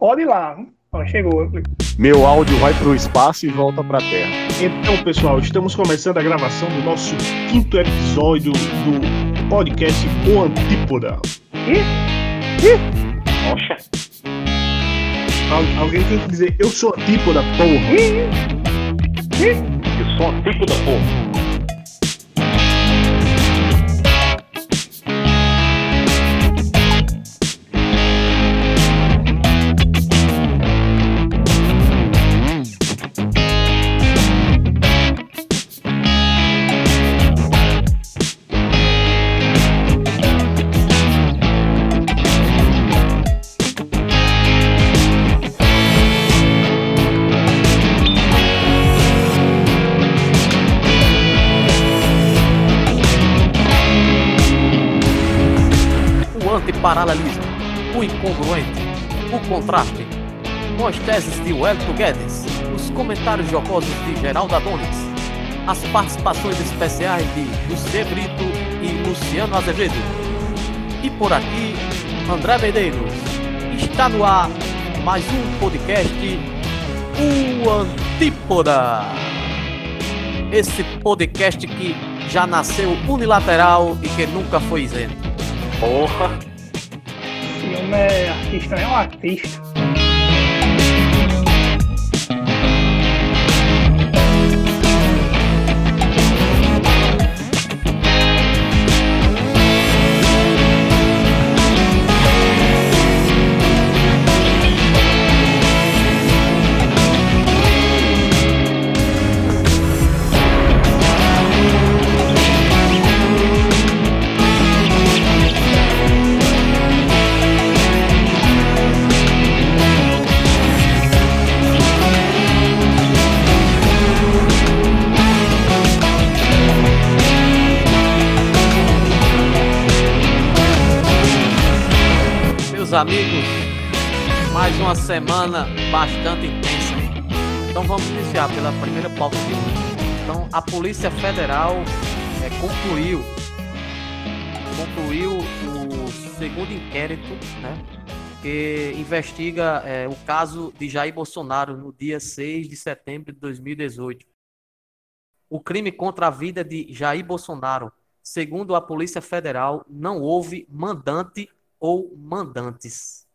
Pode ir lá. Ó, chegou. Meu áudio vai pro espaço e volta pra terra. Então, pessoal, estamos começando a gravação do nosso quinto episódio do podcast O Antípoda. Poxa, Al- alguém tem que dizer, eu sou Antípoda, porra. eu sou um tipo da porra. Contraste, com as teses de Wellington Guedes, os comentários jocosos de Geraldo Adonis, as participações especiais de José Brito e Luciano Azevedo. E por aqui, André Medeiros. Está no ar mais um podcast, o Antípoda. Esse podcast que já nasceu unilateral e que nunca foi isento. Porra, Homem é artista, é um artista. Amigos, mais uma semana bastante intensa. Então vamos iniciar pela primeira pauta. Então a Polícia Federal é, concluiu concluiu o segundo inquérito, né, que investiga é, o caso de Jair Bolsonaro no dia 6 de setembro de 2018. O crime contra a vida de Jair Bolsonaro, segundo a Polícia Federal, não houve mandante ou mandantes.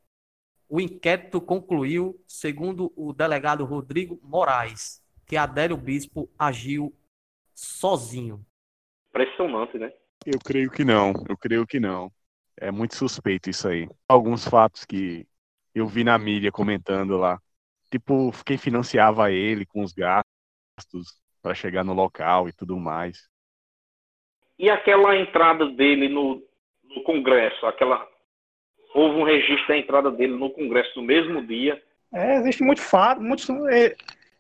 O inquérito concluiu, segundo o delegado Rodrigo Moraes, que Adélio Bispo agiu sozinho. impressionante, né? Eu creio que não, eu creio que não. É muito suspeito isso aí. Alguns fatos que eu vi na mídia comentando lá. Tipo, quem financiava ele com os gastos para chegar no local e tudo mais. E aquela entrada dele no, no Congresso, aquela. Houve um registro da entrada dele no Congresso no mesmo dia. É, existe muito fato, muitos, é,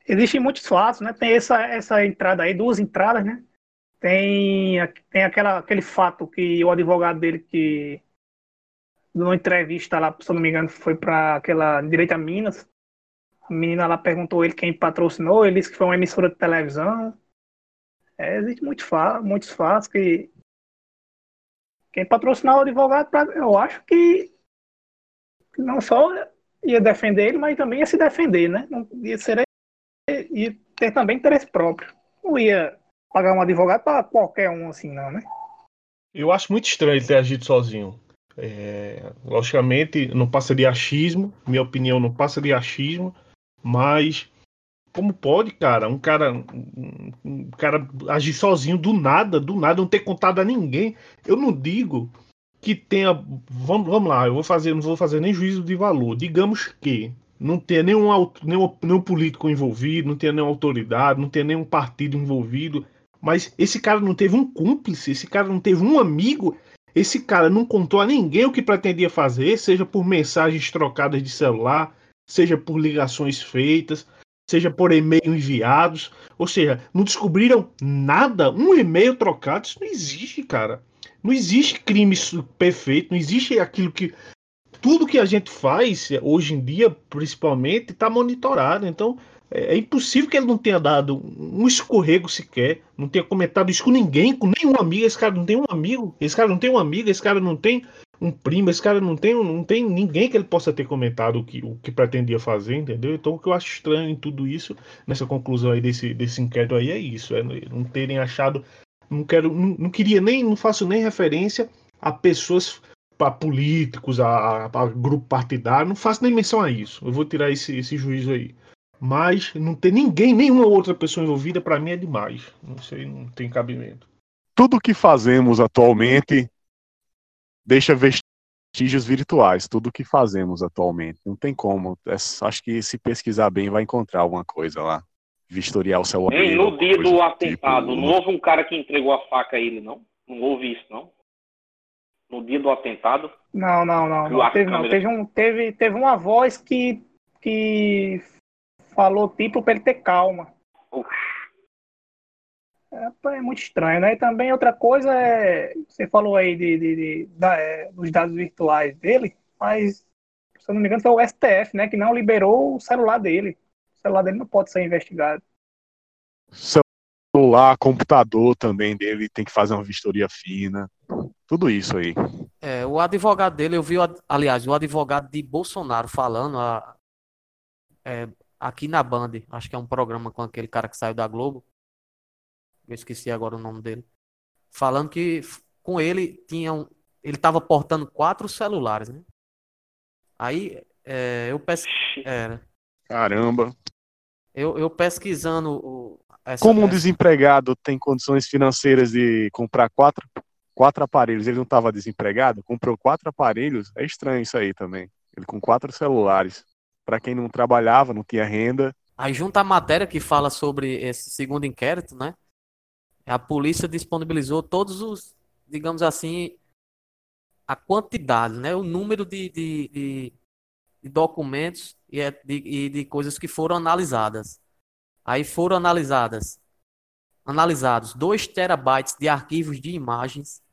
existem muitos fatos, né? Tem essa, essa entrada aí, duas entradas, né? Tem, tem aquela, aquele fato que o advogado dele que numa entrevista lá, se não me engano, foi para aquela Direita Minas. A menina lá perguntou ele quem patrocinou, ele disse que foi uma emissora de televisão. É, existe muito fa muitos fatos que quem patrocinar o advogado, pra- eu acho que não só ia defender ele, mas também ia se defender, né? Não ia ser ia ter também interesse próprio. Não ia pagar um advogado para qualquer um assim, não, né? Eu acho muito estranho ele ter agido sozinho. É, logicamente, não passa de achismo, minha opinião não passa de achismo, mas como pode, cara, um cara, um, um cara agir sozinho do nada, do nada, não ter contado a ninguém? Eu não digo que tenha, vamos, vamos lá, eu vou fazer, não vou fazer nem juízo de valor. Digamos que não tenha nenhum, nenhum, nenhum político envolvido, não tenha nenhuma autoridade, não tenha nenhum partido envolvido, mas esse cara não teve um cúmplice, esse cara não teve um amigo, esse cara não contou a ninguém o que pretendia fazer, seja por mensagens trocadas de celular, seja por ligações feitas, seja por e-mail enviados, ou seja, não descobriram nada, um e-mail trocado, isso não existe, cara. Não existe crime perfeito, não existe aquilo que tudo que a gente faz hoje em dia, principalmente, está monitorado. Então, é, é impossível que ele não tenha dado um escorrego sequer, não tenha comentado isso com ninguém, com nenhum amigo. Esse cara não tem um amigo, esse cara não tem um amigo, esse cara não tem um primo, esse cara não tem, não tem ninguém que ele possa ter comentado o que, o que pretendia fazer, entendeu? Então o que eu acho estranho em tudo isso, nessa conclusão aí desse, desse inquérito aí, é isso, é não terem achado. Não quero, não, não queria nem, não faço nem referência a pessoas, a políticos, a, a, grupo partidário, não faço nem menção a isso. Eu vou tirar esse, esse juízo aí. Mas não ter ninguém, nenhuma outra pessoa envolvida, para mim é demais. Não sei, não tem cabimento. Tudo que fazemos atualmente deixa vestígios virtuais, tudo que fazemos atualmente. Não tem como. É, acho que se pesquisar bem vai encontrar alguma coisa lá. Vistoriar o celular. Ei, no dia do atentado, tipo... não houve um cara que entregou a faca a ele, não? Não houve isso, não? No dia do atentado? Não, não, não. Não teve, não. Teve, um, teve, teve uma voz que, que falou tipo pra ele ter calma. Uf. É, é, muito estranho, né? E também outra coisa é. Você falou aí de, de, de da, é, dos dados virtuais dele, mas, se eu não me engano, foi o STF, né? Que não liberou o celular dele. Celular dele não pode ser investigado. Celular, computador também dele tem que fazer uma vistoria fina. Tudo isso aí. É, o advogado dele, eu vi, aliás, o advogado de Bolsonaro falando a, é, aqui na Band, acho que é um programa com aquele cara que saiu da Globo eu esqueci agora o nome dele, falando que com ele tinham, ele estava portando quatro celulares, né? Aí é, eu pesquisei. É, Caramba. Eu, eu pesquisando. Essa, Como um desempregado tem condições financeiras de comprar quatro, quatro aparelhos, ele não estava desempregado, comprou quatro aparelhos, é estranho isso aí também. Ele com quatro celulares. Para quem não trabalhava, não tinha renda. Aí junta a matéria que fala sobre esse segundo inquérito, né? a polícia disponibilizou todos os, digamos assim, a quantidade, né, o número de, de, de, de documentos e é de, de, de coisas que foram analisadas. Aí foram analisadas, analisados 2 terabytes de arquivos de imagens,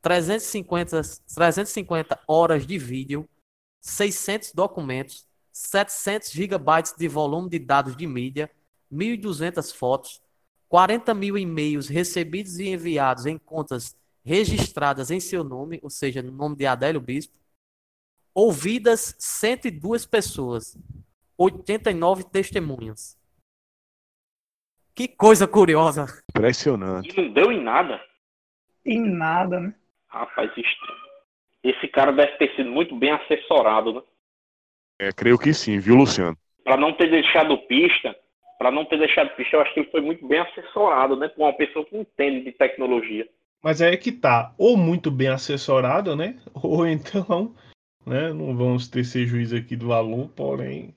350, 350 horas de vídeo, 600 documentos, 700 gigabytes de volume de dados de mídia, 1.200 fotos, 40 mil e-mails recebidos e enviados em contas registradas em seu nome, ou seja, no nome de Adélio Bispo, ouvidas 102 pessoas, 89 testemunhas. Que coisa curiosa. Impressionante. E não deu em nada. Em nada, né? Rapaz, estranho. Esse cara deve ter sido muito bem assessorado, né? É, creio que sim, viu, Luciano? Para não ter deixado pista, para não ter deixado pista, eu acho que ele foi muito bem assessorado, né? Por uma pessoa que entende de tecnologia. Mas é que tá, ou muito bem assessorado, né? Ou então, né? Não vamos ter esse juiz aqui do valor, porém,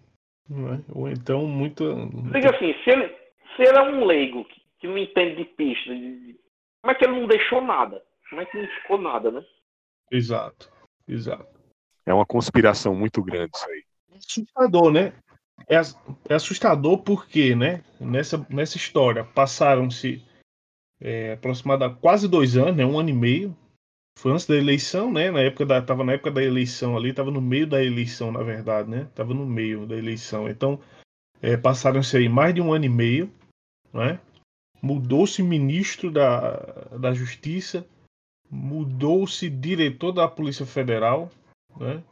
né? ou então muito. Diga assim, se ele, se ele é um leigo que, que não entende de pista, de, como é que ele não deixou nada? Como é que não ficou nada, né? Exato, exato. É uma conspiração muito grande isso aí. Assustador, né? é, é assustador porque, né, nessa, nessa história passaram-se é, aproximadamente quase dois anos, né, um ano e meio. Foi antes da eleição, né? Na época da, tava na época da eleição ali, tava no meio da eleição, na verdade, né? Tava no meio da eleição. Então, é, passaram-se aí mais de um ano e meio, né? Mudou-se ministro da, da Justiça, mudou-se diretor da Polícia Federal, né?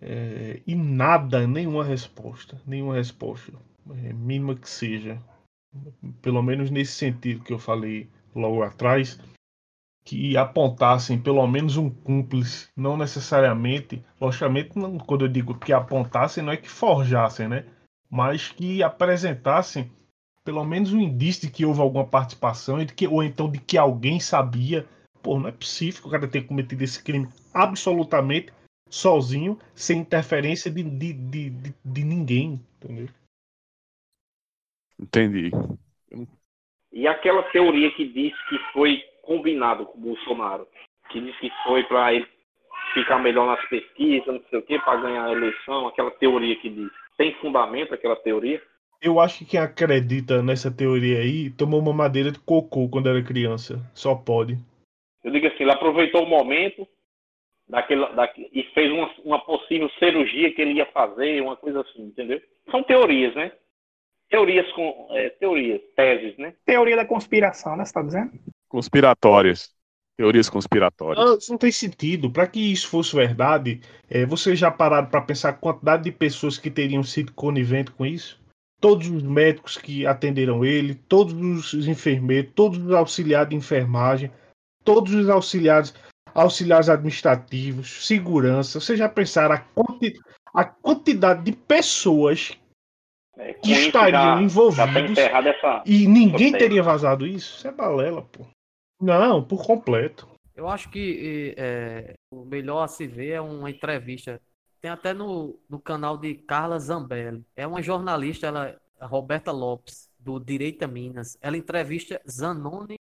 É, e nada, nenhuma resposta, nenhuma resposta, é, mínima que seja, pelo menos nesse sentido que eu falei logo atrás, que apontassem pelo menos um cúmplice, não necessariamente, logicamente, não, quando eu digo que apontassem, não é que forjassem, né? Mas que apresentassem pelo menos um indício de que houve alguma participação e de que, ou então de que alguém sabia. Pô, não é possível que o cara tenha cometido esse crime absolutamente sozinho, sem interferência de, de, de, de, de ninguém, entendeu? Entendi. E aquela teoria que diz que foi combinado com o Bolsonaro, que diz que foi para ele ficar melhor nas pesquisas, não sei o quê, para ganhar a eleição, aquela teoria que diz. Tem fundamento aquela teoria? Eu acho que quem acredita nessa teoria aí tomou uma madeira de cocô quando era criança. Só pode. Eu digo assim, ele aproveitou o momento, daquele, daquele, e fez uma, uma possível cirurgia que ele ia fazer, uma coisa assim, entendeu? São teorias, né? Teorias com é, teorias, teses, né? Teoria da conspiração, né? Você está dizendo? Conspiratórias. Teorias conspiratórias. Não, isso não tem sentido. Para que isso fosse verdade, é, vocês já pararam para pensar a quantidade de pessoas que teriam sido coniventes com isso? Todos os médicos que atenderam ele, todos os enfermeiros, todos os auxiliares de enfermagem, todos os auxiliares, auxiliares administrativos, segurança. Vocês já pensaram a, quanti, a quantidade de pessoas É, que estariam tá essa. e ninguém teria vazado isso? Isso é balela, pô. Não, por completo. Eu acho que é, o melhor a se ver é uma entrevista. Tem até no, no canal de Carla Zambelli. É uma jornalista, ela, Roberta Lopes, do Direita Minas. Ela entrevista Zanoni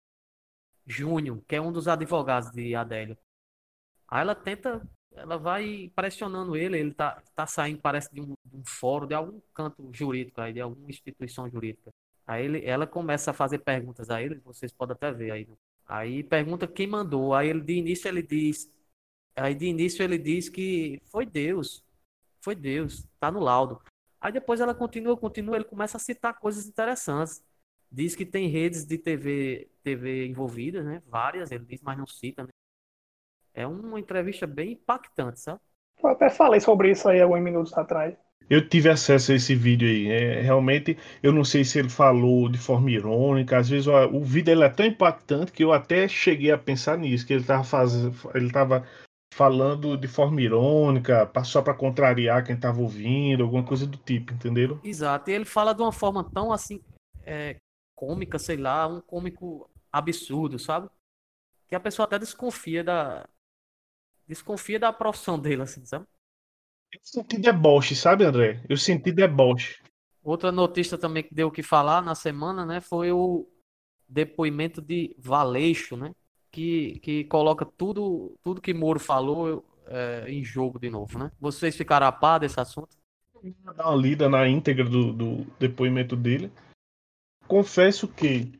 Júnior, que é um dos advogados de Adélio. Aí ela tenta, ela vai pressionando ele, ele tá, tá saindo, parece, de um, de um fórum, de algum canto jurídico aí, de alguma instituição jurídica. Aí ele, ela começa a fazer perguntas a ele, vocês podem até ver aí. Aí pergunta quem mandou. Aí ele de início ele diz, aí de início ele diz que foi Deus. Foi Deus, tá no laudo. Aí depois ela continua, continua, ele começa a citar coisas interessantes. Diz que tem redes de TV, TV envolvidas, né? Várias, ele diz, mas não cita, né? É uma entrevista bem impactante, sabe? Eu até falei sobre isso aí alguns minutos atrás. Eu tive acesso a esse vídeo aí. É, realmente, eu não sei se ele falou de forma irônica. Às vezes o vídeo ele é tão impactante que eu até cheguei a pensar nisso, que ele estava falando de forma irônica, só para contrariar quem estava ouvindo, alguma coisa do tipo, entenderam? Exato. E ele fala de uma forma tão assim, é, cômica, sei lá, um cômico absurdo, sabe? Que a pessoa até desconfia da. Desconfia da profissão dele, assim, sabe? Eu senti deboche, sabe, André? Eu senti deboche. Outra notícia também que deu o que falar na semana, né, foi o depoimento de Valeixo, né, que, que coloca tudo, tudo que Moro falou é, em jogo de novo, né? Vocês ficaram a par desse assunto? Vou dar uma lida na íntegra do, do depoimento dele. Confesso que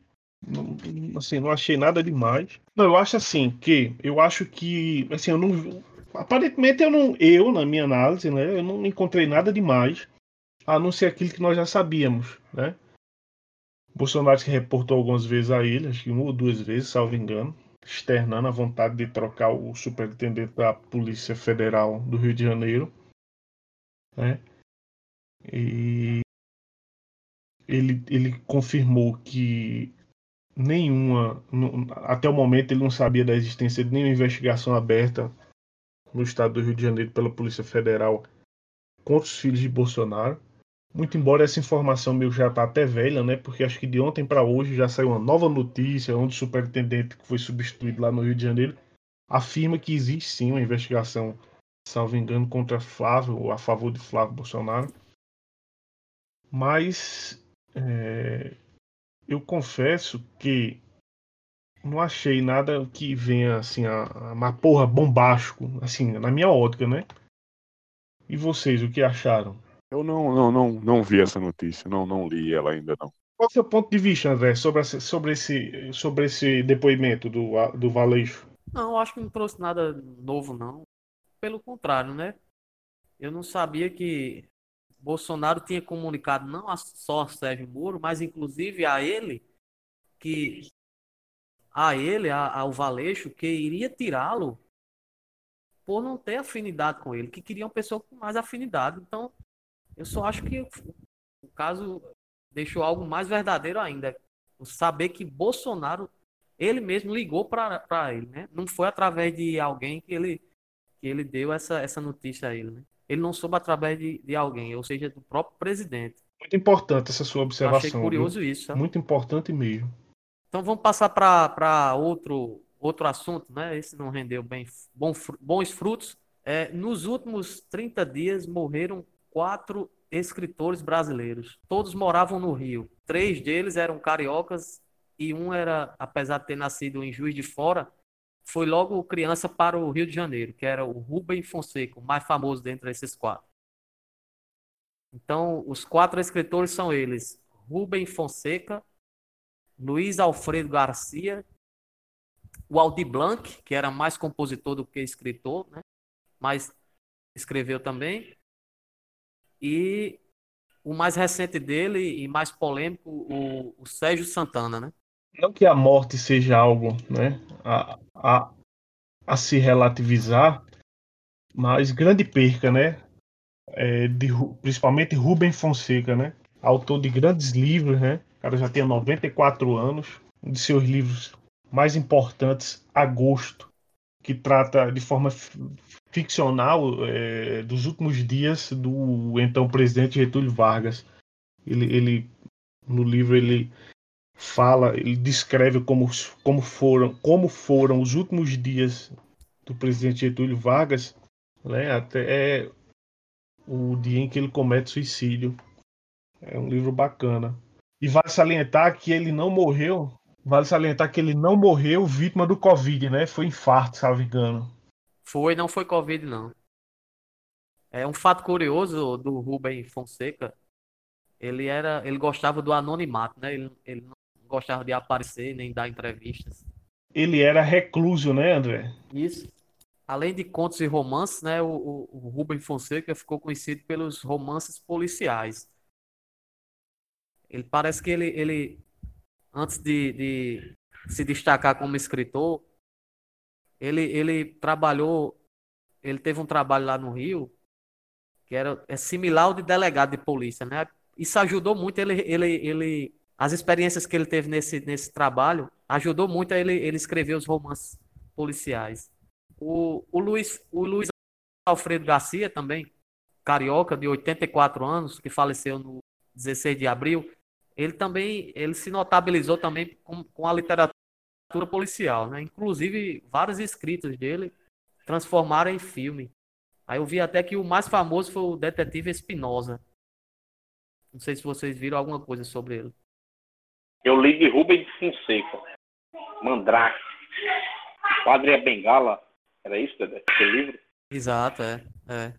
não, assim, não achei nada demais. Não, eu acho assim que eu acho que assim, eu não aparentemente eu não eu na minha análise, né, eu não encontrei nada demais, a não ser aquilo que nós já sabíamos, né? Bolsonaro se reportou algumas vezes a ele, acho que uma ou duas vezes, salvo engano, externando a vontade de trocar o superintendente da Polícia Federal do Rio de Janeiro, né? E ele, ele confirmou que nenhuma, até o momento ele não sabia da existência de nenhuma investigação aberta no estado do Rio de Janeiro pela Polícia Federal contra os filhos de Bolsonaro. Muito embora essa informação meio já está até velha, né? Porque acho que de ontem para hoje já saiu uma nova notícia onde o superintendente que foi substituído lá no Rio de Janeiro afirma que existe sim uma investigação, salvo engano, contra Flávio ou a favor de Flávio Bolsonaro. Mas é, eu confesso que não achei nada que venha assim a, a uma porra bombástico, assim, na minha ótica, né? E vocês, o que acharam? Eu não, não, não, não vi essa notícia, não, não li ela ainda não. Qual é o seu ponto de vista, André, sobre, essa- sobre, esse, sobre esse depoimento do, do Valeixo? Não, acho que não trouxe nada novo, não. Pelo contrário, né? Eu não sabia que Bolsonaro tinha comunicado não a- só a Sérgio Moro, mas inclusive a ele, que a ele, a- ao Valeixo, que iria tirá-lo por não ter afinidade com ele, que queria uma pessoa com mais afinidade. Então, eu só acho que o caso deixou algo mais verdadeiro ainda. O saber que Bolsonaro ele mesmo ligou para ele, né? Não foi através de alguém que ele, que ele deu essa, essa notícia a ele, né? Ele não soube através de, de alguém, ou seja, do próprio presidente. Muito importante essa sua Eu achei observação. curioso viu? isso, sabe? Muito importante mesmo. Então vamos passar para outro, outro assunto, né? Esse não rendeu bem, bom, bons frutos. É, nos últimos 30 dias morreram quatro escritores brasileiros. Todos moravam no Rio. Três deles eram cariocas e um era, apesar de ter nascido em Juiz de Fora, foi logo criança para o Rio de Janeiro, que era o Rubem Fonseca, o mais famoso dentre esses quatro. Então, os quatro escritores são eles: Rubem Fonseca, Luiz Alfredo Garcia, o Aldir Blanc, que era mais compositor do que escritor, né? mas escreveu também, e o mais recente dele e mais polêmico, o, o Sérgio Santana, né? não que a morte seja algo né, a, a, a se relativizar, mas grande perca, né? É, de, principalmente Rubem Fonseca, né? Autor de grandes livros, né? O cara já tem 94 anos. Um de seus livros mais importantes, Agosto, que trata de forma ficcional é, dos últimos dias do então presidente Getúlio Vargas. Ele, ele no livro ele fala, ele descreve como, como, foram, como foram os últimos dias do presidente Getúlio Vargas, né, até o dia em que ele comete suicídio. É um livro bacana. E vale salientar que ele não morreu, vale salientar que ele não morreu vítima do Covid, né? Foi infarto, salvo engano. Foi, não foi Covid, não. É um fato curioso do Rubem Fonseca. Ele era, ele gostava do anonimato, né? Ele, ele não gostava de aparecer nem dar entrevistas. Ele era recluso, né, André? Isso. Além de contos e romances, né, o, o, o Rubem Fonseca ficou conhecido pelos romances policiais. Ele parece que ele, ele antes de, de se destacar como escritor, ele, ele trabalhou, ele teve um trabalho lá no Rio que era é similar ao de delegado de polícia, né? Isso ajudou muito ele, ele, ele as experiências que ele teve nesse, nesse trabalho ajudou muito a ele, ele escrever os romances policiais. O, o, Luiz, o Luiz Alfredo Garcia também, carioca de 84 anos, que faleceu no 16 de abril, ele também ele se notabilizou também com, com a literatura policial, né? Inclusive vários escritos dele transformaram em filme. Aí eu vi até que o mais famoso foi o Detetive Espinosa. Não sei se vocês viram alguma coisa sobre ele. Eu li de Rubens Fonseca. Mandrake. Padre Bengala. Era isso, Dedé? Esse livro? Exato, é, é.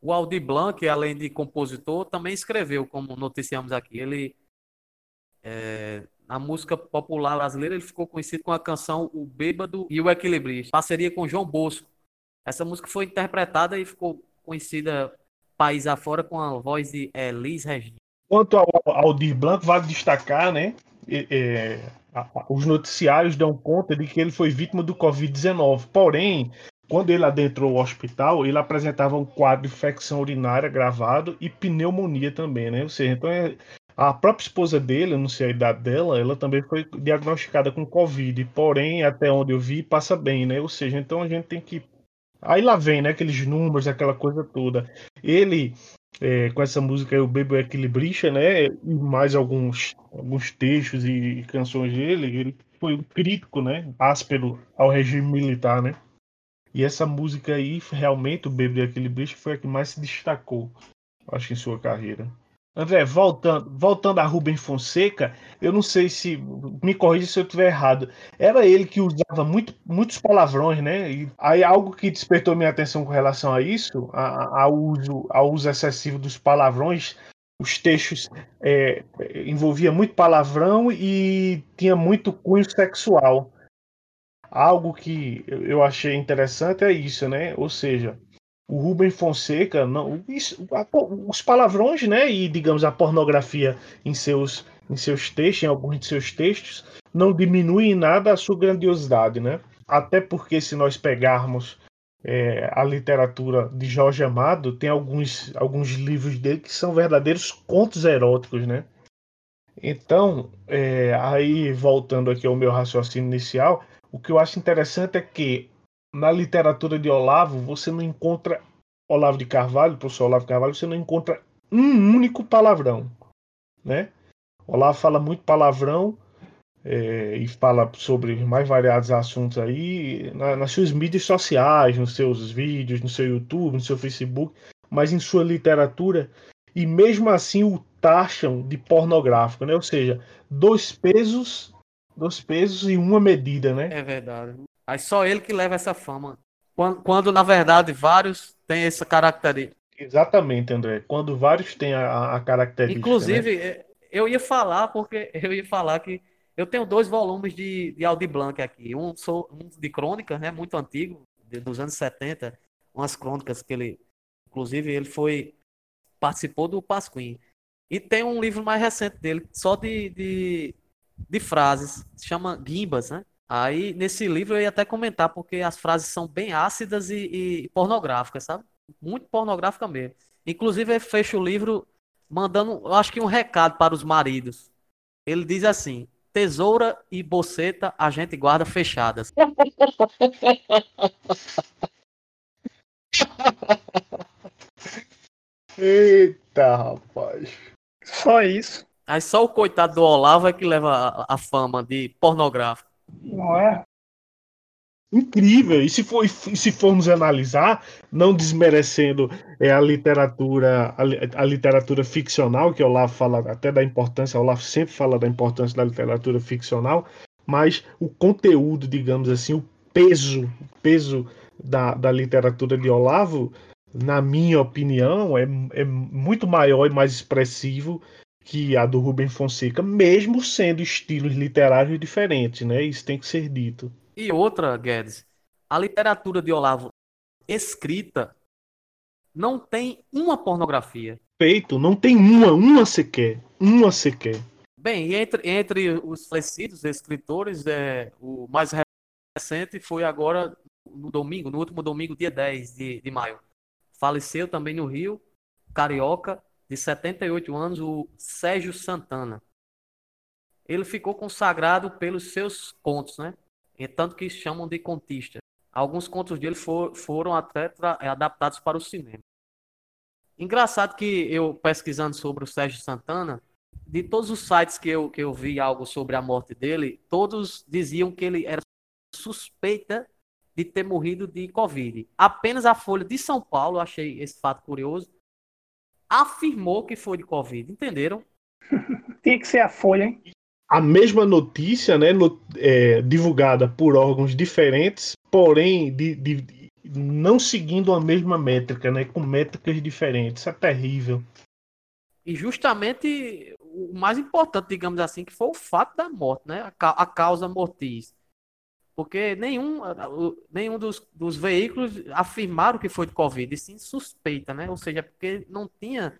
O Aldi Blanc, além de compositor, também escreveu, como noticiamos aqui. Ele, é, na música popular brasileira, ele ficou conhecido com a canção O Bêbado e o Equilibrista, parceria com João Bosco. Essa música foi interpretada e ficou conhecida país afora com a voz de Elis Regina. Quanto ao Aldir Blanc, vale destacar, né? É, os noticiários dão conta de que ele foi vítima do Covid-19. Porém, quando ele adentrou o hospital, ele apresentava um quadro de infecção urinária gravado e pneumonia também, né? Ou seja, então é, a própria esposa dele, eu não sei a idade dela, ela também foi diagnosticada com Covid. Porém, até onde eu vi, passa bem, né? Ou seja, então a gente tem que. Aí lá vem, né? Aqueles números, aquela coisa toda. Ele é, com essa música o Bebo Equilibrista, né? E mais alguns, alguns textos e canções dele, ele foi um crítico, né? Áspero ao regime militar, né? E essa música aí, realmente, o Bebo Equilibrista foi a que mais se destacou, acho, em sua carreira. André, voltando, voltando a Rubem Fonseca, eu não sei se. Me corrija se eu estiver errado. Era ele que usava muito, muitos palavrões, né? E aí algo que despertou minha atenção com relação a isso, ao uso, uso excessivo dos palavrões, os textos é, envolvia muito palavrão e tinha muito cunho sexual. Algo que eu achei interessante é isso, né? Ou seja, o Rubem Fonseca, não, isso, os palavrões, né, e digamos a pornografia em seus, em seus textos, em alguns de seus textos, não diminui em nada a sua grandiosidade, né? Até porque se nós pegarmos é, a literatura de Jorge Amado, tem alguns, alguns livros dele que são verdadeiros contos eróticos, né? Então, é, aí voltando aqui ao meu raciocínio inicial, o que eu acho interessante é que na literatura de Olavo, você não encontra Olavo de Carvalho, professor Olavo de Carvalho, você não encontra um único palavrão, né? Olavo fala muito palavrão é, e fala sobre mais variados assuntos aí na, nas suas mídias sociais, nos seus vídeos, no seu YouTube, no seu Facebook, mas em sua literatura e mesmo assim o taxam de pornográfico, né? Ou seja, dois pesos, dois pesos e uma medida, né? É verdade. Aí só ele que leva essa fama. Quando, quando na verdade vários têm essa característica. Exatamente, André. Quando vários têm a, a característica. Inclusive, né? Eu ia falar, porque eu ia falar que eu tenho dois volumes de, de Aldi Blanc aqui. Um, sou, um de crônicas, né? Muito antigo, dos anos 70. Umas crônicas que ele. Inclusive, ele foi. Participou do Pasquim. E tem um livro mais recente dele, só de, de de frases, se chama Gimbas, né? Aí, nesse livro, eu ia até comentar, porque as frases são bem ácidas e, e pornográficas, sabe? Muito pornográfica mesmo. Inclusive, ele fecha o livro mandando, eu acho que um recado para os maridos. Ele diz assim: tesoura e boceta a gente guarda fechadas. Eita, rapaz. Só isso. Aí só o coitado do Olavo é que leva a, a fama de pornográfico. Não é? Incrível. E se, for, se formos analisar, não desmerecendo é, a literatura a, a, literatura ficcional, que o Olavo fala até da importância, o Olavo sempre fala da importância da literatura ficcional, mas o conteúdo, digamos assim, o peso, peso da, da literatura de Olavo, na minha opinião, é, é muito maior e mais expressivo que a do Rubem Fonseca, mesmo sendo estilos literários diferentes, né? Isso tem que ser dito. E outra, Guedes, a literatura de Olavo escrita não tem uma pornografia. Feito, não tem uma, uma sequer, uma sequer. Bem, entre, entre os falecidos escritores, é, o mais recente foi agora no domingo, no último domingo, dia 10 de, de maio. Faleceu também no Rio, carioca, de 78 anos, o Sérgio Santana. Ele ficou consagrado pelos seus contos, né? E tanto que chamam de contista. Alguns contos dele for, foram até adaptados para o cinema. Engraçado que eu pesquisando sobre o Sérgio Santana, de todos os sites que eu, que eu vi algo sobre a morte dele, todos diziam que ele era suspeita de ter morrido de Covid. Apenas a Folha de São Paulo, achei esse fato curioso, afirmou que foi de Covid, entenderam? Tinha que ser a Folha, hein? A mesma notícia, né, no, é, divulgada por órgãos diferentes, porém de, de, não seguindo a mesma métrica, né, com métricas diferentes. Isso é terrível. E justamente o mais importante, digamos assim, que foi o fato da morte, né, a, a causa mortis. Porque nenhum, nenhum dos, dos veículos afirmaram que foi de Covid, e sim suspeita, né? Ou seja, porque não tinha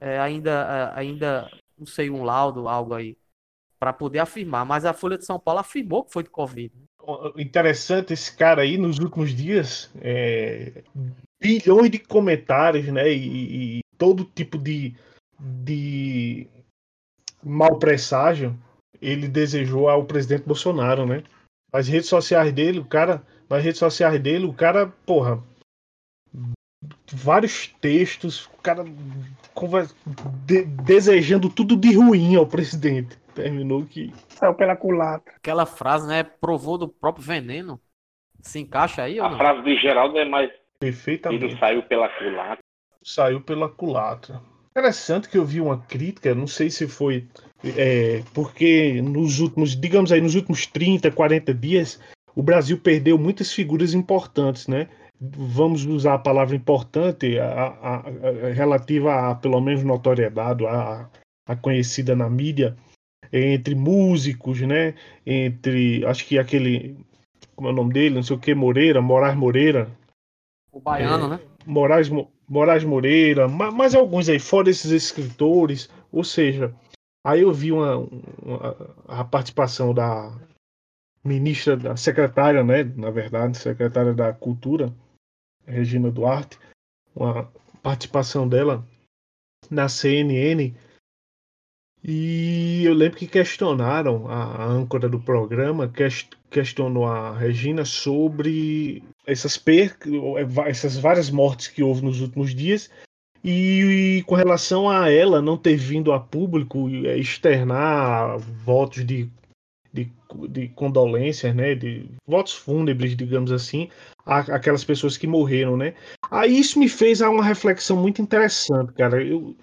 é, ainda, é, ainda, não sei, um laudo, algo aí, para poder afirmar. Mas a Folha de São Paulo afirmou que foi de Covid. Interessante esse cara aí, nos últimos dias, é, bilhões de comentários, né? E, e todo tipo de, de mal presságio ele desejou ao presidente Bolsonaro, né? As redes sociais dele, o cara. Nas redes sociais dele, o cara, porra. Vários textos, o cara de, desejando tudo de ruim ao presidente. Terminou que. Saiu pela culatra. Aquela frase, né? Provou do próprio veneno. Se encaixa aí A ou não? frase de Geraldo é mais. Perfeitamente. Ele saiu pela culatra. Saiu pela culatra. Interessante que eu vi uma crítica, não sei se foi é, porque nos últimos, digamos aí, nos últimos 30, 40 dias, o Brasil perdeu muitas figuras importantes, né? Vamos usar a palavra importante, a, a, a relativa a, pelo menos, notoriedade, a, a conhecida na mídia, entre músicos, né? Entre, acho que aquele, como é o nome dele, não sei o que, Moreira, Moraes Moreira. O baiano, É, né? Moraes, Mo- Moraes Moreira, ma- mais alguns aí, fora esses escritores, ou seja, aí eu vi uma, uma- a participação da ministra, da secretária, né, na verdade, secretária da Cultura, Regina Duarte, uma participação dela na CNN, e eu lembro que questionaram a, âncora do programa, ques- questionou a Regina sobre essas percas, essas várias mortes que houve nos últimos dias e, com relação a ela não ter vindo a público eh, externar votos de, de, de condolências, né, de votos fúnebres, digamos assim, a- aquelas pessoas que morreram, né? Aí isso me fez uma reflexão muito interessante, cara. Eu,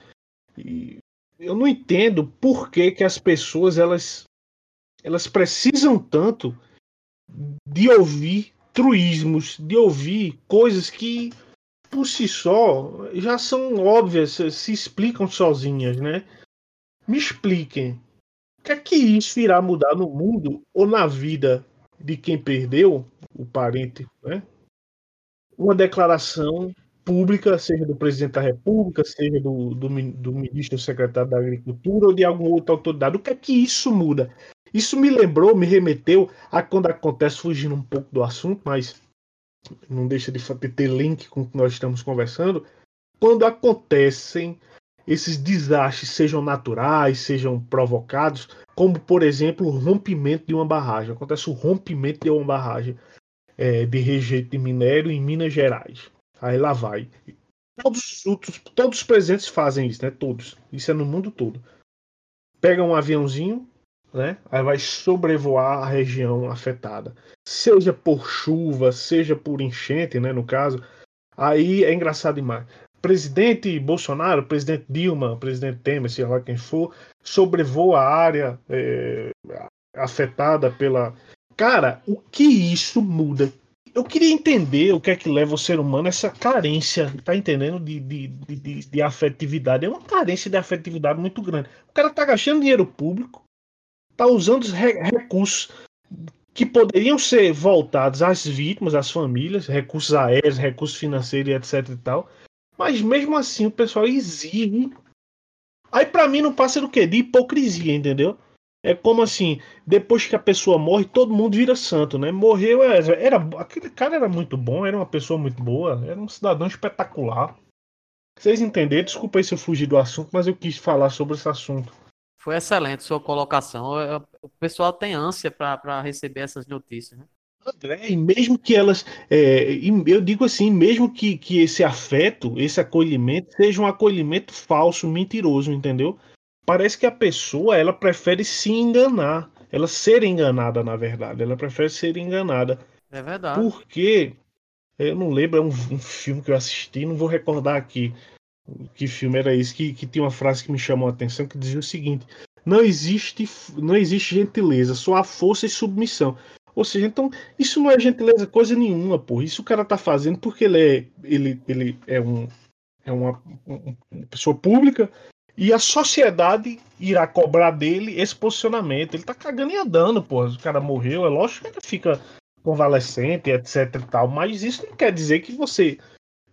e eu não entendo por que, que as pessoas elas, elas precisam tanto de ouvir truísmos, de ouvir coisas que por si só já são óbvias, se, explicam sozinhas, né? Me expliquem. O que é que isso irá mudar no mundo ou na vida de quem perdeu o parente, né? Uma declaração pública, seja do presidente da República, seja do, do, do ministro secretário da Agricultura ou de alguma outra autoridade. O que é que isso muda? Isso me lembrou, me remeteu a quando acontece, fugindo um pouco do assunto, mas não deixa de ter link com o que nós estamos conversando, quando acontecem esses desastres, sejam naturais, sejam provocados, como por exemplo o rompimento de uma barragem. Acontece o rompimento de uma barragem é, de rejeito de minério em Minas Gerais. Aí lá vai. Todos os outros, todos os presentes fazem isso, né? Todos. Isso é no mundo todo. Pega um aviãozinho, né? Aí vai sobrevoar a região afetada. Seja por chuva, seja por enchente, né? No caso. Aí é engraçado demais. Presidente Bolsonaro, presidente Dilma, presidente Temer, seja lá quem for, sobrevoa a área é, afetada pela. Cara, o que isso muda? Eu queria entender o que é que leva o ser humano a essa carência, tá entendendo? De, de, de, de afetividade. É uma carência de afetividade muito grande. O cara tá gastando dinheiro público, tá usando os recursos que poderiam ser voltados às vítimas, às famílias, recursos aéreos, recursos financeiros, etc e tal. Mas mesmo assim o pessoal exige. Aí para mim não passa do que? De hipocrisia, entendeu? É como assim, depois que a pessoa morre, todo mundo vira santo, né? Morreu, é, era, aquele cara era muito bom, era uma pessoa muito boa, era um cidadão espetacular. Vocês entenderam? Desculpa aí se eu fugi do assunto, mas eu quis falar sobre esse assunto. Foi excelente sua colocação. O pessoal tem ânsia para receber essas notícias. Né? André, e mesmo que elas. É, eu digo assim, mesmo que, que esse afeto, esse acolhimento, seja um acolhimento falso, mentiroso, entendeu? Parece que a pessoa ela prefere se enganar. Ela ser enganada, na verdade. Ela prefere ser enganada. É verdade. Porque. Eu não lembro, é um, um filme que eu assisti, não vou recordar aqui que filme era esse, que, que tinha uma frase que me chamou a atenção que dizia o seguinte: não existe, não existe gentileza, só há força e submissão. Ou seja, então, isso não é gentileza coisa nenhuma, pô. Isso o cara tá fazendo porque ele é, ele, ele é, um, é uma, uma pessoa pública e a sociedade irá cobrar dele esse posicionamento. Ele tá cagando e andando, pô. O cara morreu, é lógico que ele fica convalescente, etc e tal. Mas isso não quer dizer que você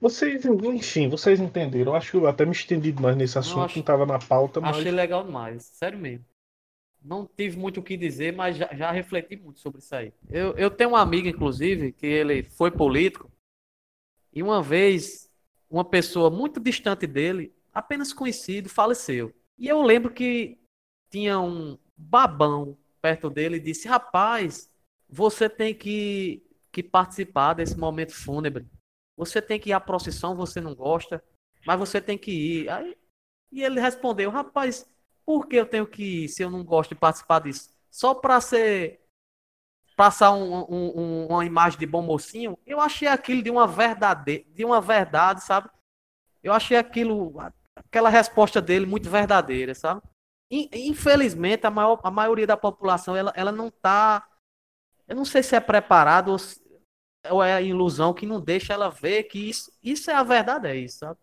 vocês, enfim, vocês entenderam. Eu acho que eu até me estendi mais nesse assunto, não, acho, não tava na pauta, mas. Achei legal demais, sério mesmo. Não tive muito o que dizer, mas já, já refleti muito sobre isso aí. Eu, eu tenho um amigo, inclusive, que ele foi político, e uma vez uma pessoa muito distante dele, apenas conhecido, faleceu. E eu lembro que tinha um babão perto dele e disse: Rapaz, você tem que, que participar desse momento fúnebre. Você tem que ir à procissão, você não gosta, mas você tem que ir. Aí, e ele respondeu: Rapaz, por que eu tenho que ir se eu não gosto de participar disso? Só para ser. Passar um, um, uma imagem de bom mocinho, eu achei aquilo de uma verdade, de uma verdade, sabe? Eu achei aquilo, aquela resposta dele muito verdadeira, sabe? Infelizmente, a, maior, a maioria da população ela, ela não tá. Eu não sei se é preparado ou se, ou é a ilusão que não deixa ela ver que isso, isso é a verdade, é isso, sabe?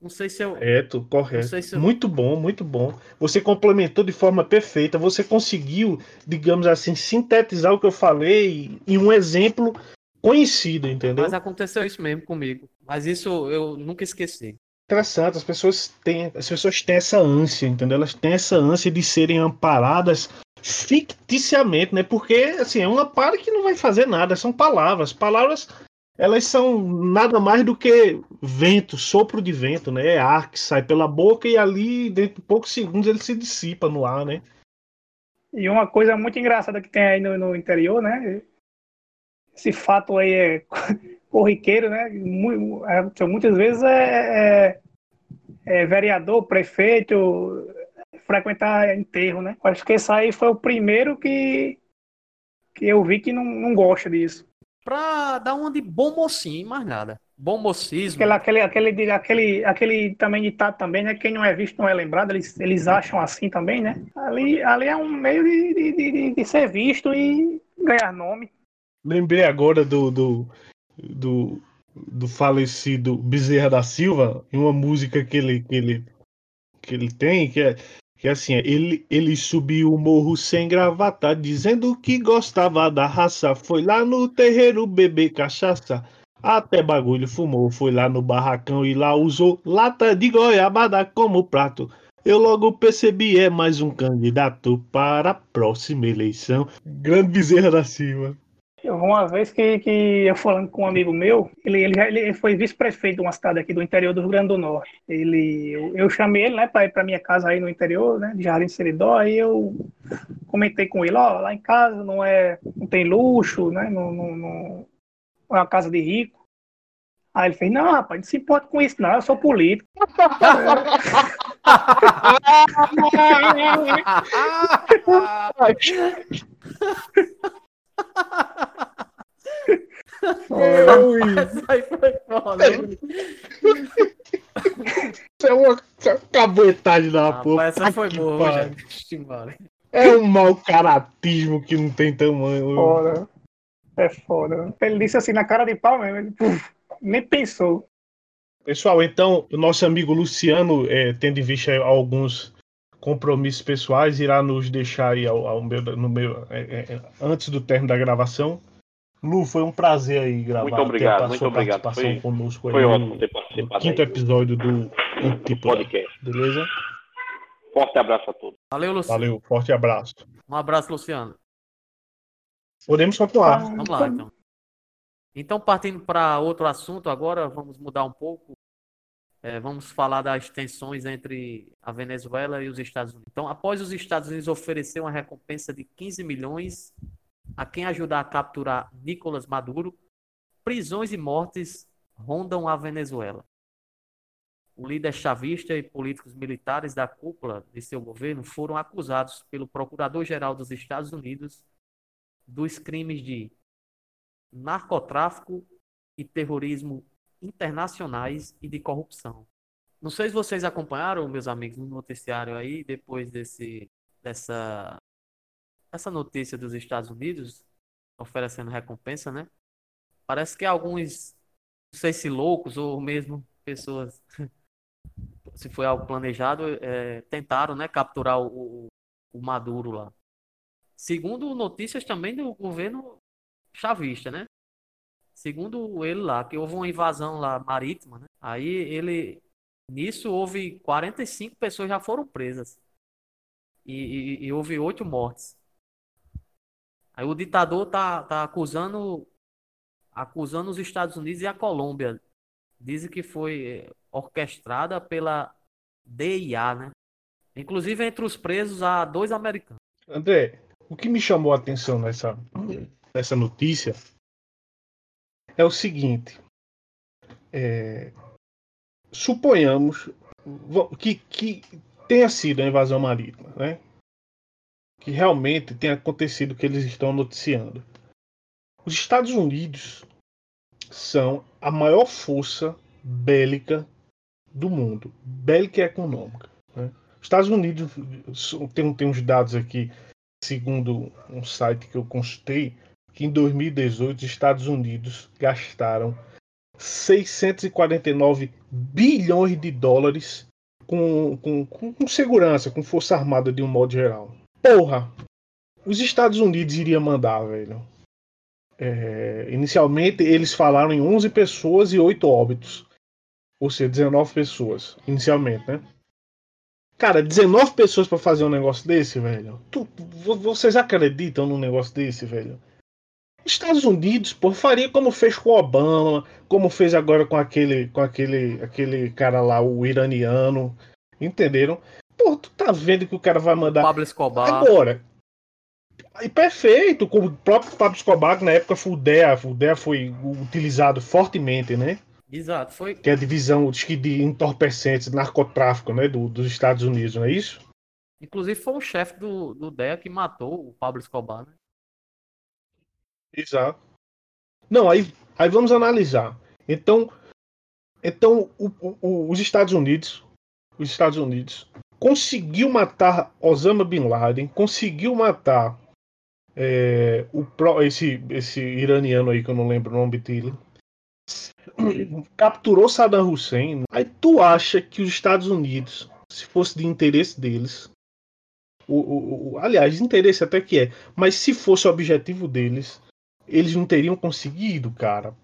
Não sei se eu. Correto, correto. Se eu... Muito bom, muito bom. Você complementou de forma perfeita. Você conseguiu, digamos assim, sintetizar o que eu falei em um exemplo conhecido, entendeu? Mas aconteceu isso mesmo comigo. Mas isso eu nunca esqueci. Interessante, as pessoas têm, as pessoas têm essa ânsia, entendeu? Elas têm essa ânsia de serem amparadas ficticiamente, né? Porque assim, é uma para que não vai fazer nada, são palavras. Palavras elas são nada mais do que vento, sopro de vento, né? É ar que sai pela boca e ali, dentro de poucos segundos, ele se dissipa no ar, né? E uma coisa muito engraçada que tem aí no, no interior, né? Esse fato aí é corriqueiro, né? É, muitas vezes é, é, é vereador, prefeito, frequentar enterro, né? Acho que esse aí foi o primeiro que, que eu vi que não, não gosta disso. Pra dar uma de bom mocinho, mais nada. Bom mocismo. Aquele, aquele, aquele, aquele, aquele também ditado também, né? Quem não é visto não é lembrado, eles, eles acham assim também, né? Ali, ali é um meio de, de, de, de ser visto e ganhar nome. Lembrei agora do, do, do, do falecido Bezerra da Silva, em uma música que ele, que ele, que ele tem, que é que assim, ele, ele subiu o morro sem gravata, dizendo que gostava da raça. Foi lá no terreiro beber cachaça. Até bagulho fumou, foi lá no barracão e lá usou lata de goiabada como prato. Eu logo percebi, é mais um candidato para a próxima eleição. Grande Bezerra da Silva. Uma vez que, que eu falando com um amigo meu, ele, ele, ele foi vice-prefeito de uma cidade aqui do interior do Rio Grande do Norte. Ele, eu, eu chamei ele né, para ir para minha casa aí no interior, né, de Jardim Seridó, aí eu comentei com ele, ó, lá em casa não é, não tem luxo, né, não, não, não é uma casa de rico. Aí ele fez, não, rapaz, não se importa com isso, não, eu sou político. Essa aí foi foda. Isso é uma caboetagem da Rapaz, porra. essa foi boa. É um mau caratismo que não tem tamanho. Foda. É foda. Ele disse assim na cara de pau mesmo, ele puf, nem pensou. Pessoal, então, o nosso amigo Luciano, é, tendo em vista alguns compromissos pessoais, irá nos deixar aí ao, ao meu, no meu, é, é, antes do término da gravação. Lu, foi um prazer aí gravar. Muito obrigado, muito obrigado. Foi- conosco aí Foi ótimo ter participado quinto aí episódio do do podcast. Beleza? Forte abraço a todos. Valeu, Luciano. Valeu, forte abraço. Um abraço, Luciano. Podemos continuar. Vamos lá, então. Então, partindo para outro assunto agora, vamos mudar um pouco. É, vamos falar das tensões entre a Venezuela e os Estados Unidos. Então, após os Estados Unidos oferecer uma recompensa de 15 milhões a quem ajudar a capturar Nicolás Maduro, prisões e mortes rondam a Venezuela. O líder chavista e políticos militares da cúpula de seu governo foram acusados pelo Procurador-Geral dos Estados Unidos dos crimes de narcotráfico e terrorismo internacionais e de corrupção. Não sei se vocês acompanharam, meus amigos, no noticiário aí, depois desse, dessa, essa notícia dos Estados Unidos oferecendo recompensa, né? Parece que alguns, não sei se loucos ou mesmo pessoas, se foi algo planejado, eh, tentaram, né, capturar o- o Maduro lá. Segundo notícias também do governo chavista, né? Segundo ele lá, que houve uma invasão lá marítima, né? Aí ele, nisso houve 45 pessoas já foram presas. E, e- e houve oito mortes. Aí o ditador tá, tá acusando, acusando os Estados Unidos e a Colômbia. Dizem que foi eh, orquestrada pela DIA, né? Inclusive entre os presos há dois americanos. André, o que me chamou a atenção nessa, nessa notícia é o seguinte. é, suponhamos que, que tenha sido a invasão marítima, né? Que realmente tenha acontecido que eles estão noticiando. Os Estados Unidos são a maior força bélica do mundo, bélica e econômica. né? Os Estados Unidos tem, tem uns dados aqui segundo um site que eu consultei, que em 2018 os Estados Unidos gastaram 649 bilhões de dólares com, com, com segurança, com força armada de um modo geral. Porra! Os Estados Unidos iriam mandar, velho. É, inicialmente eles falaram em 11 pessoas e 8 óbitos. Ou seja, 19 pessoas, inicialmente, né? Cara, 19 pessoas pra fazer um negócio desse, velho. Tu- vo- vocês acreditam num negócio desse, velho? Estados Unidos, pô, faria como fez com Obama, como fez agora com aquele, com aquele, aquele cara lá, o iraniano. Entenderam? Pô, tu tá vendo que o cara vai mandar Pablo Escobar. agora. E perfeito, como o próprio Pablo Escobar, que na época foi o DEA, o DEA foi utilizado fortemente, né? Exato, foi. Que é a divisão de entorpecentes, narcotráfico, né? do- dos Estados Unidos, não é isso? Inclusive foi o chefe do, do DEA que matou o Pablo Escobar, né? Exato. Não, aí, aí vamos analisar. Então, então o- o- os Estados Unidos, os Estados Unidos conseguiu matar Osama bin Laden, conseguiu matar é, o esse, esse iraniano aí que eu não lembro o nome dele, capturou Saddam Hussein. Aí tu acha que os Estados Unidos, se fosse de interesse deles, o, o- o- aliás, interesse até que é, mas se fosse o objetivo deles, eles não teriam conseguido, cara.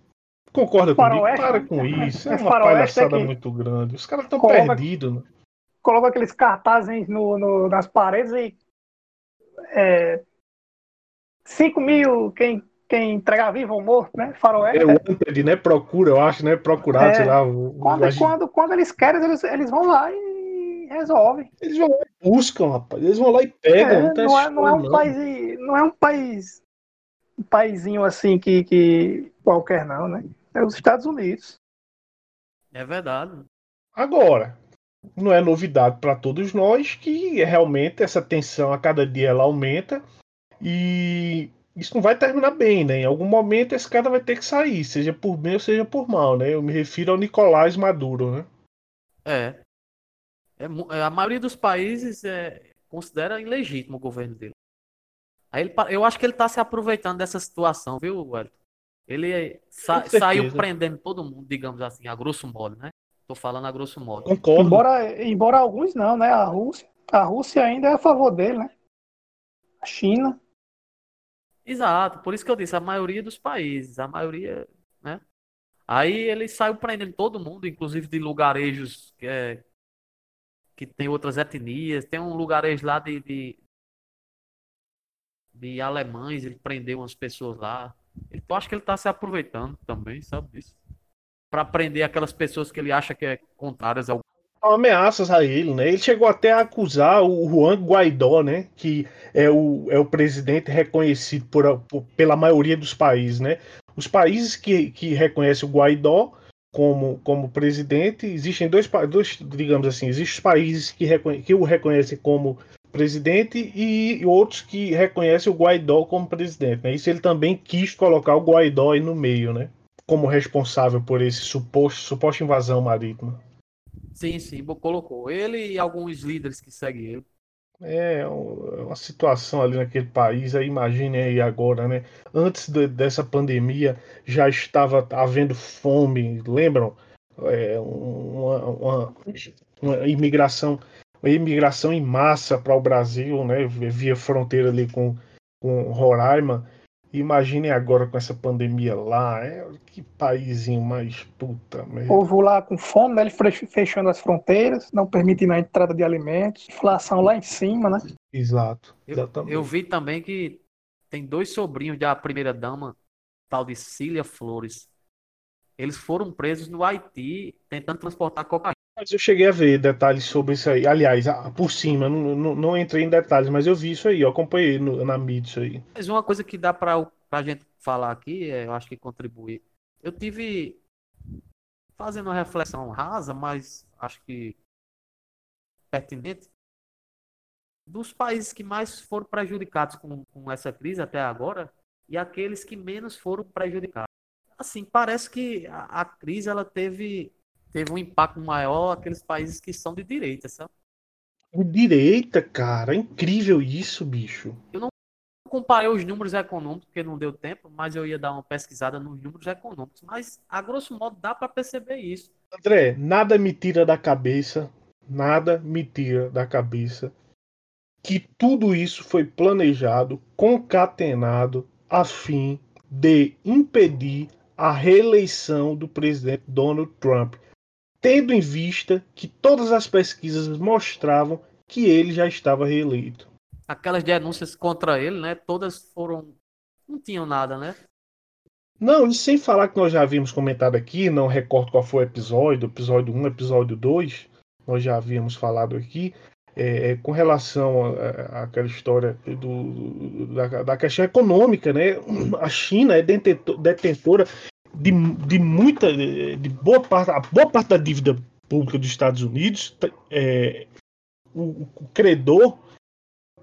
concorda comigo? Para né? com isso. É É uma faroeste palhaçada é muito grande. Os caras estão coloca- perdidos, né? Coloca aqueles cartazes no, no- nas paredes e. É, 5 mil quem, quem entregar vivo ou morto, né? Faroeste. É o Wanted, né? Procura, eu acho, né? Procurar, É. sei lá. Quando, quando, quando eles querem, eles, eles vão lá e resolvem. Eles vão lá e buscam, rapaz. Eles vão lá e pegam. É, não, tem não, é, não é um história, país. Não é um país. Um paizinho assim que, que qualquer, não, né? É os Estados Unidos. É verdade. Agora, não é novidade para todos nós que realmente essa tensão a cada dia ela aumenta e isso não vai terminar bem, né? Em algum momento esse cara vai ter que sair, seja por bem ou seja por mal, né? Eu me refiro ao Nicolás Maduro, né? É. É é, a maioria dos países é, considera ilegítimo o governo dele. Aí ele eu acho que ele tá se aproveitando dessa situação, viu, Wellington? Ele é, sa- saiu prendendo todo mundo, digamos assim, a grosso modo, né? Tô falando a grosso modo. Concordo. Embora, embora alguns não, né? A Rússia, a Rússia ainda é a favor dele, né? A China. Exato, por isso que eu disse, a maioria dos países, a maioria, né? Aí ele saiu prendendo todo mundo, inclusive de lugarejos que, é, que tem outras etnias. Tem um lugarejo lá de, de, de alemães, ele prendeu umas pessoas lá. Eu acho que ele tá se aproveitando também, sabe disso? Pra prender aquelas pessoas que ele acha que é contrárias ao. ameaças a ele, né? Ele chegou até a acusar o Juan Guaidó, né? Que é o, é o presidente reconhecido por, por- pela maioria dos países, né? Os países que, que reconhecem o Guaidó como, como presidente, existem dois, dois, digamos assim, existem países que, reconhe- que o reconhecem como presidente e outros que reconhecem o Guaidó como presidente, né? Isso ele também quis colocar o Guaidó aí no meio, né? Como responsável por esse suposto, suposta invasão marítima. Sim, sim, colocou. Ele e alguns líderes que seguem ele. É um- uma situação ali naquele país, aí imagine aí agora, né? Antes de- dessa pandemia já estava havendo fome, lembram? É, uma, uma- uma imigração, uma imigração em massa para o Brasil, né? Via fronteira ali com, com Roraima. Imagine agora com essa pandemia lá, é, que paísinho mais puta O merda. povo lá com fome, né? Ele fech- fechando as fronteiras, não permitindo a entrada de alimentos, inflação lá em cima, né? Exato, Eu, eu vi também que tem dois sobrinhos da primeira dama, tal de Cília Flores. Eles foram presos no Haiti tentando transportar cocaína. Mas eu cheguei a ver detalhes sobre isso aí. Aliás, por cima, não, não, não entrei em detalhes, mas eu vi isso aí, eu acompanhei no- na mídia isso aí. Mas uma coisa que dá para a gente falar aqui, é, eu acho que contribui. Eu tive fazendo uma reflexão rasa, mas acho que pertinente, dos países que mais foram prejudicados com, com essa crise até agora e aqueles que menos foram prejudicados. Assim, parece que a, a crise ela teve, teve um impacto maior aqueles países que são de direita, sabe? De direita, cara, é incrível isso, bicho. comparei os números econômicos, porque não deu tempo, mas eu ia dar uma pesquisada nos números econômicos. Mas, a grosso modo, dá para perceber isso. André, nada me tira da cabeça, nada me tira da cabeça que tudo isso foi planejado, concatenado, a fim de impedir a reeleição do presidente Donald Trump, tendo em vista que todas as pesquisas mostravam que ele já estava reeleito. Aquelas denúncias contra ele, né? Todas foram. Não tinham nada, né? Não, e sem falar que nós já havíamos comentado aqui, não recordo qual foi o episódio, episódio 1, episódio 2, nós já havíamos falado aqui, é, é, com relação àquela história do, da, da questão econômica, né? A China é detentor- detentora de, de muita, de boa parte, a boa parte da dívida pública dos Estados Unidos, é, o, o credor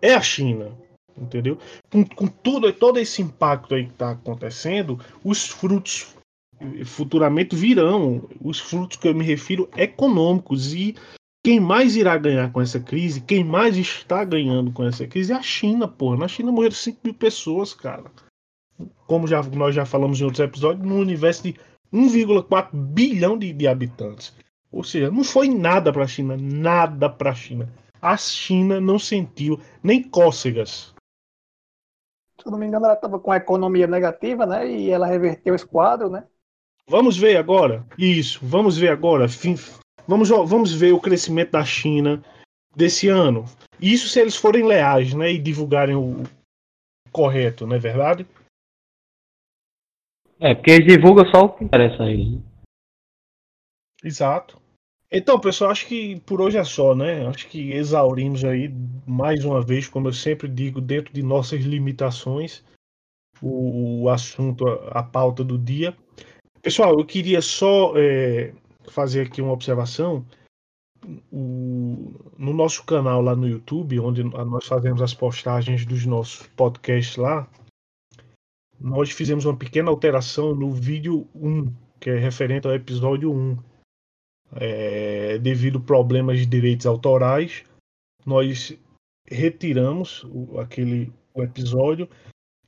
é a China, entendeu? Com, com tudo, todo esse impacto aí que está acontecendo, os frutos futuramente virão, os frutos que eu me refiro econômicos e quem mais irá ganhar com essa crise, quem mais está ganhando com essa crise é a China, porra. Na China morreram 5 mil pessoas, cara. Como já, nós já falamos em outros episódios, num universo de 1,4 bilhão de, de habitantes. Ou seja, não foi nada para a China, nada para a China. A China não sentiu nem cócegas. Se eu não me engano, ela estava com a economia negativa, né? E ela reverteu esse quadro, né? Vamos ver agora. Isso, vamos ver agora. Vamos, vamos ver o crescimento da China desse ano. Isso se eles forem leais, né? E divulgarem o correto, não é verdade? É, porque eles divulgam só o que interessa a eles. Né? Exato. Então, pessoal, acho que por hoje é só, né? Acho que exaurimos aí mais uma vez, como eu sempre digo, dentro de nossas limitações, o, o assunto, a, a, pauta do dia. Pessoal, eu queria só é, fazer aqui uma observação. O, no nosso canal lá no YouTube, onde nós fazemos as postagens dos nossos podcasts lá, nós fizemos uma pequena alteração no vídeo 1, que é referente ao episódio 1 é, devido a problemas de direitos autorais, nós retiramos o, aquele o episódio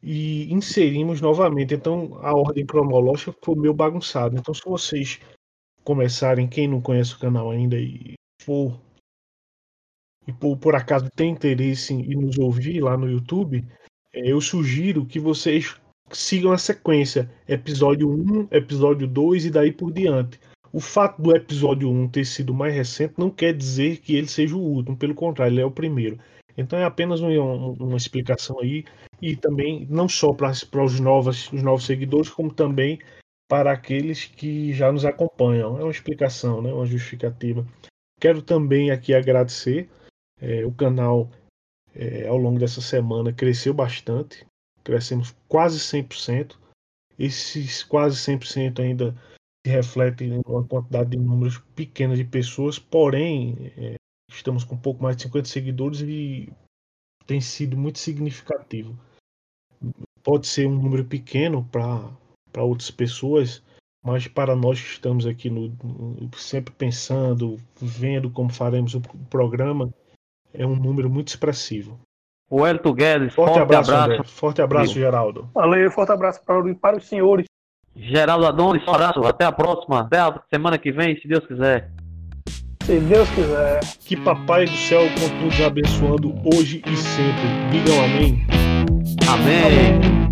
e inserimos novamente. Então a ordem cronológica ficou meio bagunçada. Então se vocês começarem, quem não conhece o canal ainda e for e por, por acaso tem interesse em nos ouvir lá no YouTube, é, eu sugiro que vocês sigam a sequência, episódio 1, episódio 2 e daí por diante o fato do episódio 1 ter sido mais recente não quer dizer que ele seja o último, pelo contrário, ele é o primeiro. Então é apenas uma, uma explicação aí, e também não só para, para os, novos, os novos seguidores, como também para aqueles que já nos acompanham. É uma explicação, né, uma justificativa. Quero também aqui agradecer. É, o canal, é, ao longo dessa semana, cresceu bastante. Crescemos quase 100%. Esses quase 100% ainda se reflete em uma quantidade de números pequena de pessoas, porém, é, estamos com um pouco mais de 50 seguidores e tem sido muito significativo. Pode ser um número pequeno para outras pessoas, mas para nós que estamos aqui no, sempre pensando, vendo como faremos o programa, é um número muito expressivo. O Elton Guedes, forte, forte abraço, abraço. Forte abraço, Geraldo. Valeu, forte abraço para, para os senhores. Geraldo Adonis, um abraço, até a próxima, até a semana que vem, se Deus quiser. Se Deus quiser. Que Papai do Céu continue abençoando hoje e sempre. Digam amém. Amém. amém.